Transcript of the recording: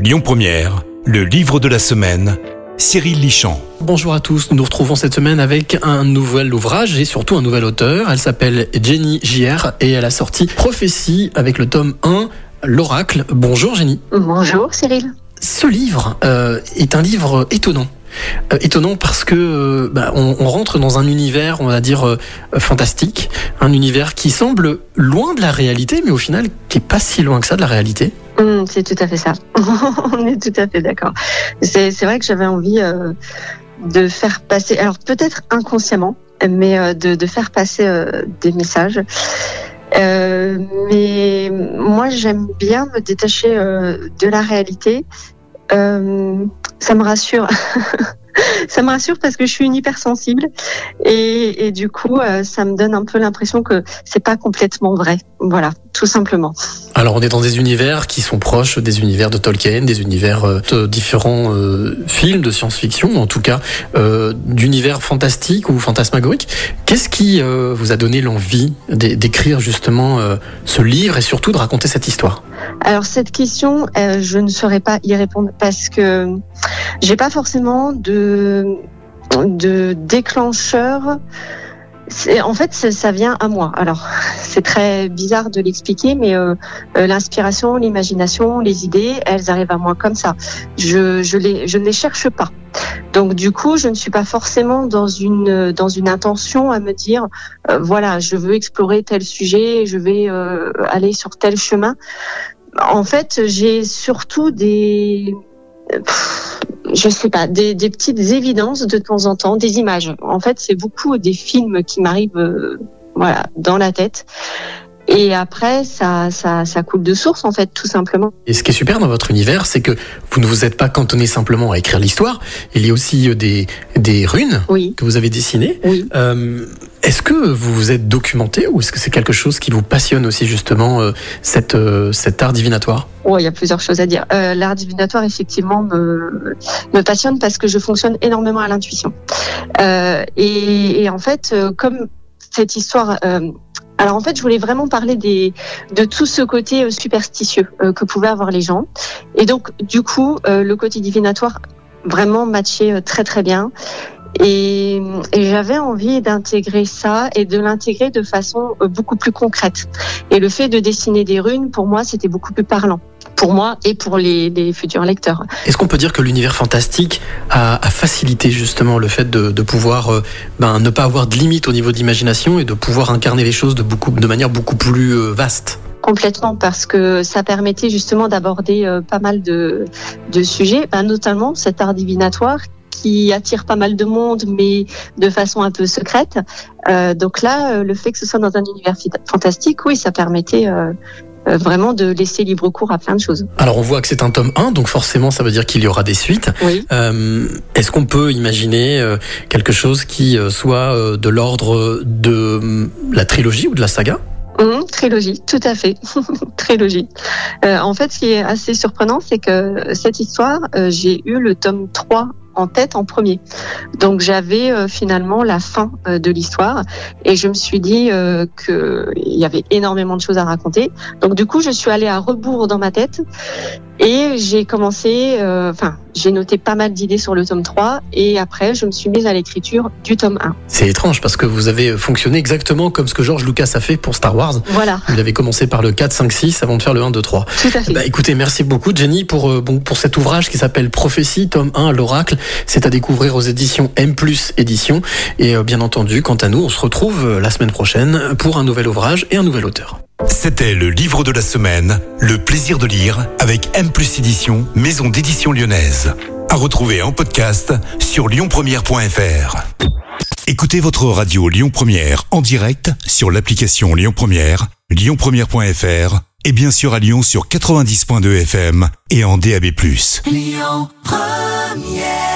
Lyon Première, le livre de la semaine, Cyril Lichamp. Bonjour à tous, nous nous retrouvons cette semaine avec un nouvel ouvrage et surtout un nouvel auteur. Elle s'appelle Jenny JR et elle a sorti Prophétie avec le tome 1, L'Oracle. Bonjour Jenny. Bonjour Cyril. Ce livre euh, est un livre étonnant. Euh, étonnant parce que euh, bah, on, rentre dans un univers, on va dire euh, fantastique, un univers qui semble loin de la réalité, mais au final qui est pas si loin que ça de la réalité. Hum, c'est tout à fait ça. On est tout à fait d'accord. C'est vrai que j'avais envie de faire passer, alors peut-être inconsciemment, mais de, faire passer des messages. Mais moi, j'aime bien me détacher de la réalité. Ça me rassure. ça me rassure parce que je suis une hypersensible et, et du coup, euh, ça me donne un peu l'impression que c'est pas complètement vrai. Voilà, tout simplement. Alors on est dans des univers qui sont proches des univers de Tolkien, des univers euh, de différents euh, films de science-fiction, en tout cas euh, d'univers fantastiques ou fantasmagoriques. Qu'est-ce qui euh, vous a donné l'envie d'é- d'écrire justement euh, ce livre et surtout de raconter cette histoire? Alors cette question, euh, je ne saurais pas y répondre parce que j'ai pas forcément de de déclencheur. En fait, ça- vient à moi. Alors, c'est très bizarre de l'expliquer, mais euh, euh, l'inspiration, l'imagination, les idées, elles arrivent à moi comme ça. Je, je, les, je ne les cherche pas. Donc, du coup, je ne suis pas forcément dans une dans une intention à me dire, euh, voilà, je veux explorer tel sujet, je vais aller sur tel chemin. En fait, j'ai surtout des je sais pas, des, petites évidences de temps en temps, des images. En fait, c'est beaucoup des films qui m'arrivent, euh, voilà, dans la tête. Et après, ça, ça, ça coule de source, en fait, tout simplement. Et ce qui est super dans votre univers, c'est que vous ne vous êtes pas cantonné simplement à écrire l'histoire. Il y a aussi euh, des, des runes Oui, que vous avez dessinées. oui. Euh, est-ce que vous vous êtes documenté ou est-ce que c'est quelque chose qui vous passionne aussi justement euh, cette, euh, cet art divinatoire? Oh, il y a plusieurs choses à dire. Euh, L'art divinatoire, effectivement, me, me passionne parce que je fonctionne énormément à l'intuition. Euh, et, et en fait, comme cette histoire... alors en fait, je voulais vraiment parler des, de tout ce côté euh, superstitieux euh, que pouvaient avoir les gens. Et donc, du coup, euh, le côté divinatoire vraiment matchait très très bien. Et, et j'avais envie d'intégrer ça et de l'intégrer de façon beaucoup plus concrète. Et le fait de dessiner des runes, pour moi, c'était beaucoup plus parlant. Pour moi et pour les, les futurs lecteurs. Est-ce qu'on peut dire que l'univers fantastique a, a facilité justement le fait de, de pouvoir euh, ben, ne pas avoir de limite au niveau d'imagination et de pouvoir incarner les choses de, beaucoup, de manière beaucoup plus euh, vaste? Complètement, parce que ça permettait justement d'aborder euh, pas mal de, de sujets, bah, notamment cet art divinatoire qui attire pas mal de monde, mais de façon un peu secrète. Euh, donc là, le fait que ce soit dans un univers fantastique, oui, ça permettait euh, vraiment de laisser libre cours à plein de choses. Alors on voit que c'est un tome 1, donc forcément ça veut dire qu'il y aura des suites. Oui. Euh, Est-ce qu'on peut imaginer euh, quelque chose qui euh, soit de l'ordre de hum, la trilogie ou de la saga? Hum, trilogie, tout à fait. trilogie. Euh, en fait, ce qui est assez surprenant, c'est que cette histoire, euh, j'ai eu le tome 3 en tête en premier. Donc j'avais euh, finalement la fin euh, de l'histoire et je me suis dit euh, que il y avait énormément de choses à raconter. Donc du coup, je suis allée à rebours dans ma tête et j'ai commencé euh, enfin, j'ai noté pas mal d'idées sur le tome 3 et après je me suis mise à l'écriture du tome 1. C'est étrange parce que vous avez fonctionné exactement comme ce que George Lucas a fait pour Star Wars. Voilà, Vous avez commencé par le 4, 5, 6 avant de faire le 1, 2, 3. tout à fait. Bah, écoutez, merci beaucoup Jenny pour, euh, bon, pour cet ouvrage qui s'appelle Prophétie, tome 1, l'oracle. C'est à découvrir aux éditions M+, éditions. Et euh, bien entendu, quant à nous, on se retrouve euh, la semaine prochaine pour un nouvel ouvrage et un nouvel auteur. C'était le livre de la semaine, Le plaisir de lire avec M plus édition, maison d'édition lyonnaise. À retrouver en podcast sur lyonpremière.fr. Écoutez votre radio Lyon Première en direct sur l'application Lyon Première, lyonpremière.fr et bien sûr à Lyon sur 90.2 FM et en DAB+. Lyon Première